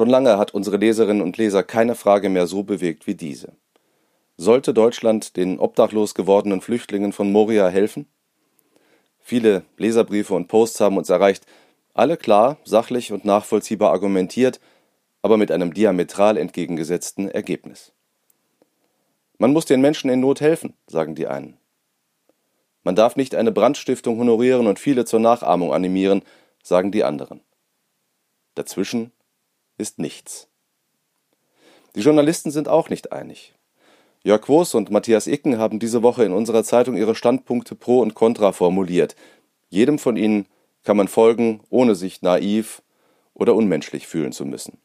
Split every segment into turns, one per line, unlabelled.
Schon lange hat unsere Leserinnen und Leser keine Frage mehr so bewegt wie diese. Sollte Deutschland den obdachlos gewordenen Flüchtlingen von Moria helfen? Viele Leserbriefe und Posts haben uns erreicht, alle klar, sachlich und nachvollziehbar argumentiert, aber mit einem diametral entgegengesetzten Ergebnis. Man muss den Menschen in Not helfen, sagen die einen. Man darf nicht eine Brandstiftung honorieren und viele zur Nachahmung animieren, sagen die anderen. Dazwischen ist nichts. Die Journalisten sind auch nicht einig. Jörg Woos und Matthias Icken haben diese Woche in unserer Zeitung ihre Standpunkte pro und contra formuliert. Jedem von ihnen kann man folgen, ohne sich naiv oder unmenschlich fühlen zu müssen.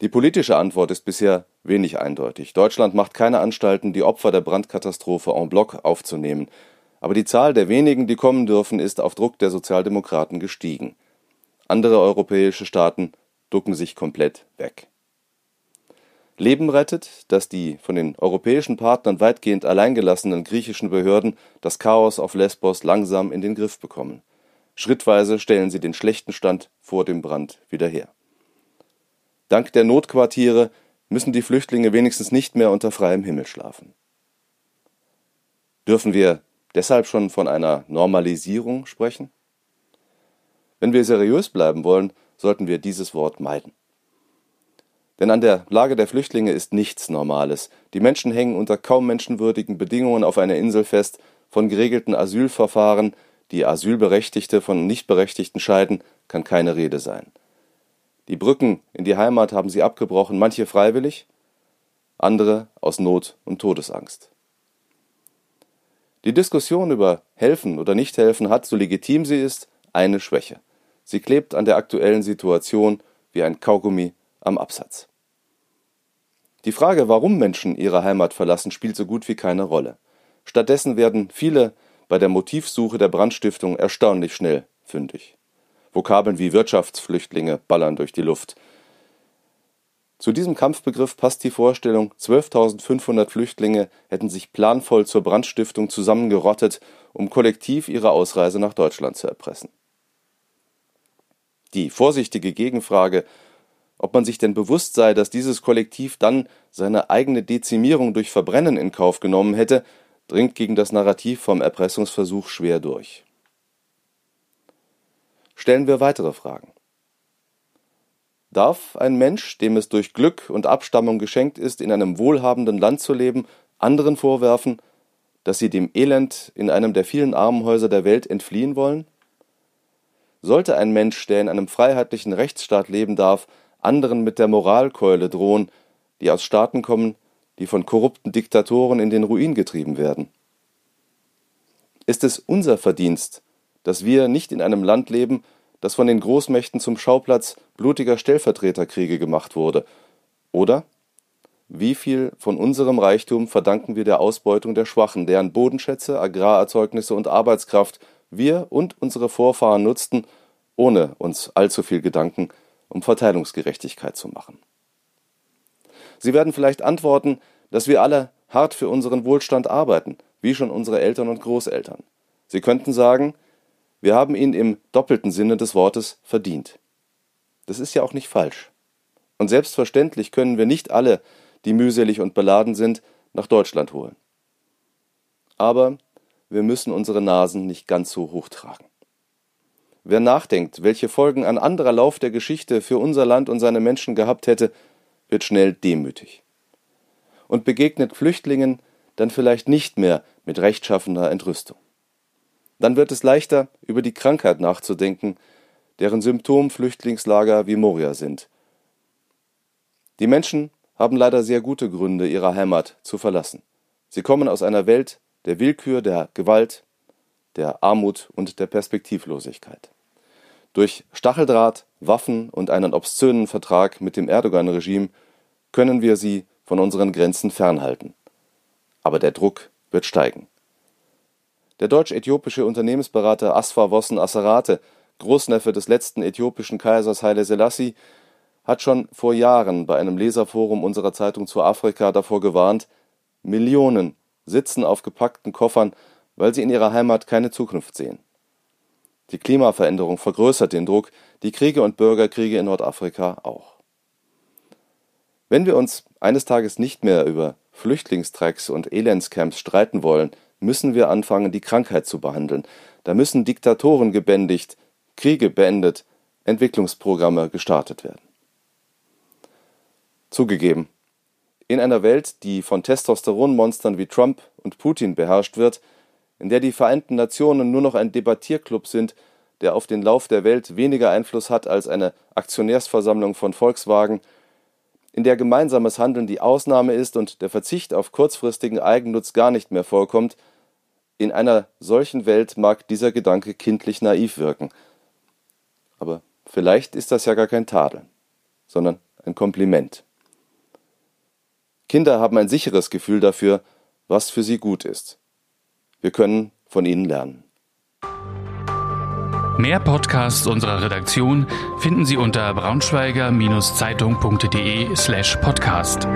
Die politische Antwort ist bisher wenig eindeutig. Deutschland macht keine Anstalten, die Opfer der Brandkatastrophe en bloc aufzunehmen. Aber die Zahl der wenigen, die kommen dürfen, ist auf Druck der Sozialdemokraten gestiegen. Andere europäische Staaten ducken sich komplett weg. Leben rettet, dass die von den europäischen Partnern weitgehend alleingelassenen griechischen Behörden das Chaos auf Lesbos langsam in den Griff bekommen. Schrittweise stellen sie den schlechten Stand vor dem Brand wieder her. Dank der Notquartiere müssen die Flüchtlinge wenigstens nicht mehr unter freiem Himmel schlafen. Dürfen wir deshalb schon von einer Normalisierung sprechen? Wenn wir seriös bleiben wollen, sollten wir dieses Wort meiden. Denn an der Lage der Flüchtlinge ist nichts Normales. Die Menschen hängen unter kaum menschenwürdigen Bedingungen auf einer Insel fest, von geregelten Asylverfahren, die Asylberechtigte von Nichtberechtigten scheiden, kann keine Rede sein. Die Brücken in die Heimat haben sie abgebrochen, manche freiwillig, andere aus Not und Todesangst. Die Diskussion über Helfen oder Nichthelfen hat, so legitim sie ist, eine Schwäche. Sie klebt an der aktuellen Situation wie ein Kaugummi am Absatz. Die Frage, warum Menschen ihre Heimat verlassen, spielt so gut wie keine Rolle. Stattdessen werden viele bei der Motivsuche der Brandstiftung erstaunlich schnell fündig. Vokabeln wie Wirtschaftsflüchtlinge ballern durch die Luft. Zu diesem Kampfbegriff passt die Vorstellung, 12.500 Flüchtlinge hätten sich planvoll zur Brandstiftung zusammengerottet, um kollektiv ihre Ausreise nach Deutschland zu erpressen. Die vorsichtige Gegenfrage, ob man sich denn bewusst sei, dass dieses Kollektiv dann seine eigene Dezimierung durch Verbrennen in Kauf genommen hätte, dringt gegen das Narrativ vom Erpressungsversuch schwer durch. Stellen wir weitere Fragen. Darf ein Mensch, dem es durch Glück und Abstammung geschenkt ist, in einem wohlhabenden Land zu leben, anderen vorwerfen, dass sie dem Elend in einem der vielen Armenhäuser der Welt entfliehen wollen? Sollte ein Mensch, der in einem freiheitlichen Rechtsstaat leben darf, anderen mit der Moralkeule drohen, die aus Staaten kommen, die von korrupten Diktatoren in den Ruin getrieben werden? Ist es unser Verdienst, dass wir nicht in einem Land leben, das von den Großmächten zum Schauplatz blutiger Stellvertreterkriege gemacht wurde? Oder wie viel von unserem Reichtum verdanken wir der Ausbeutung der Schwachen, deren Bodenschätze, Agrarerzeugnisse und Arbeitskraft wir und unsere Vorfahren nutzten, ohne uns allzu viel Gedanken um Verteilungsgerechtigkeit zu machen? Sie werden vielleicht antworten, dass wir alle hart für unseren Wohlstand arbeiten, wie schon unsere Eltern und Großeltern. Sie könnten sagen, wir haben ihn im doppelten Sinne des Wortes verdient. Das ist ja auch nicht falsch. Und selbstverständlich können wir nicht alle, die mühselig und beladen sind, nach Deutschland holen. Aber wir müssen unsere Nasen nicht ganz so hoch tragen. Wer nachdenkt, welche Folgen ein anderer Lauf der Geschichte für unser Land und seine Menschen gehabt hätte, wird schnell demütig und begegnet Flüchtlingen dann vielleicht nicht mehr mit rechtschaffener Entrüstung. Dann wird es leichter, über die Krankheit nachzudenken, deren Symptom Flüchtlingslager wie Moria sind. Die Menschen haben leider sehr gute Gründe, ihre Heimat zu verlassen. Sie kommen aus einer Welt der Willkür, der Gewalt, der Armut und der Perspektivlosigkeit. Durch Stacheldraht, Waffen und einen obszönen Vertrag mit dem Erdogan-Regime können wir sie von unseren Grenzen fernhalten. Aber der Druck wird steigen. Der deutsch-äthiopische Unternehmensberater Asfa Wossen Asserate, Großneffe des letzten äthiopischen Kaisers Haile Selassie, hat schon vor Jahren bei einem Leserforum unserer Zeitung zu Afrika davor gewarnt, Millionen sitzen auf gepackten Koffern, weil sie in ihrer Heimat keine Zukunft sehen. Die Klimaveränderung vergrößert den Druck, die Kriege und Bürgerkriege in Nordafrika auch. Wenn wir uns eines Tages nicht mehr über Flüchtlingstrecks und Elendscamps streiten wollen, müssen wir anfangen, die Krankheit zu behandeln. Da müssen Diktatoren gebändigt, Kriege beendet, Entwicklungsprogramme gestartet werden. Zugegeben, in einer Welt, die von Testosteronmonstern wie Trump und Putin beherrscht wird, in der die Vereinten Nationen nur noch ein Debattierclub sind, der auf den Lauf der Welt weniger Einfluss hat als eine Aktionärsversammlung von Volkswagen, in der gemeinsames Handeln die Ausnahme ist und der Verzicht auf kurzfristigen Eigennutz gar nicht mehr vorkommt, in einer solchen Welt mag dieser Gedanke kindlich naiv wirken. Aber vielleicht ist das ja gar kein Tadel, sondern ein Kompliment. Kinder haben ein sicheres Gefühl dafür, was für sie gut ist. Wir können von ihnen lernen.
Mehr Podcasts unserer Redaktion finden Sie unter braunschweiger-zeitung.de slash podcast.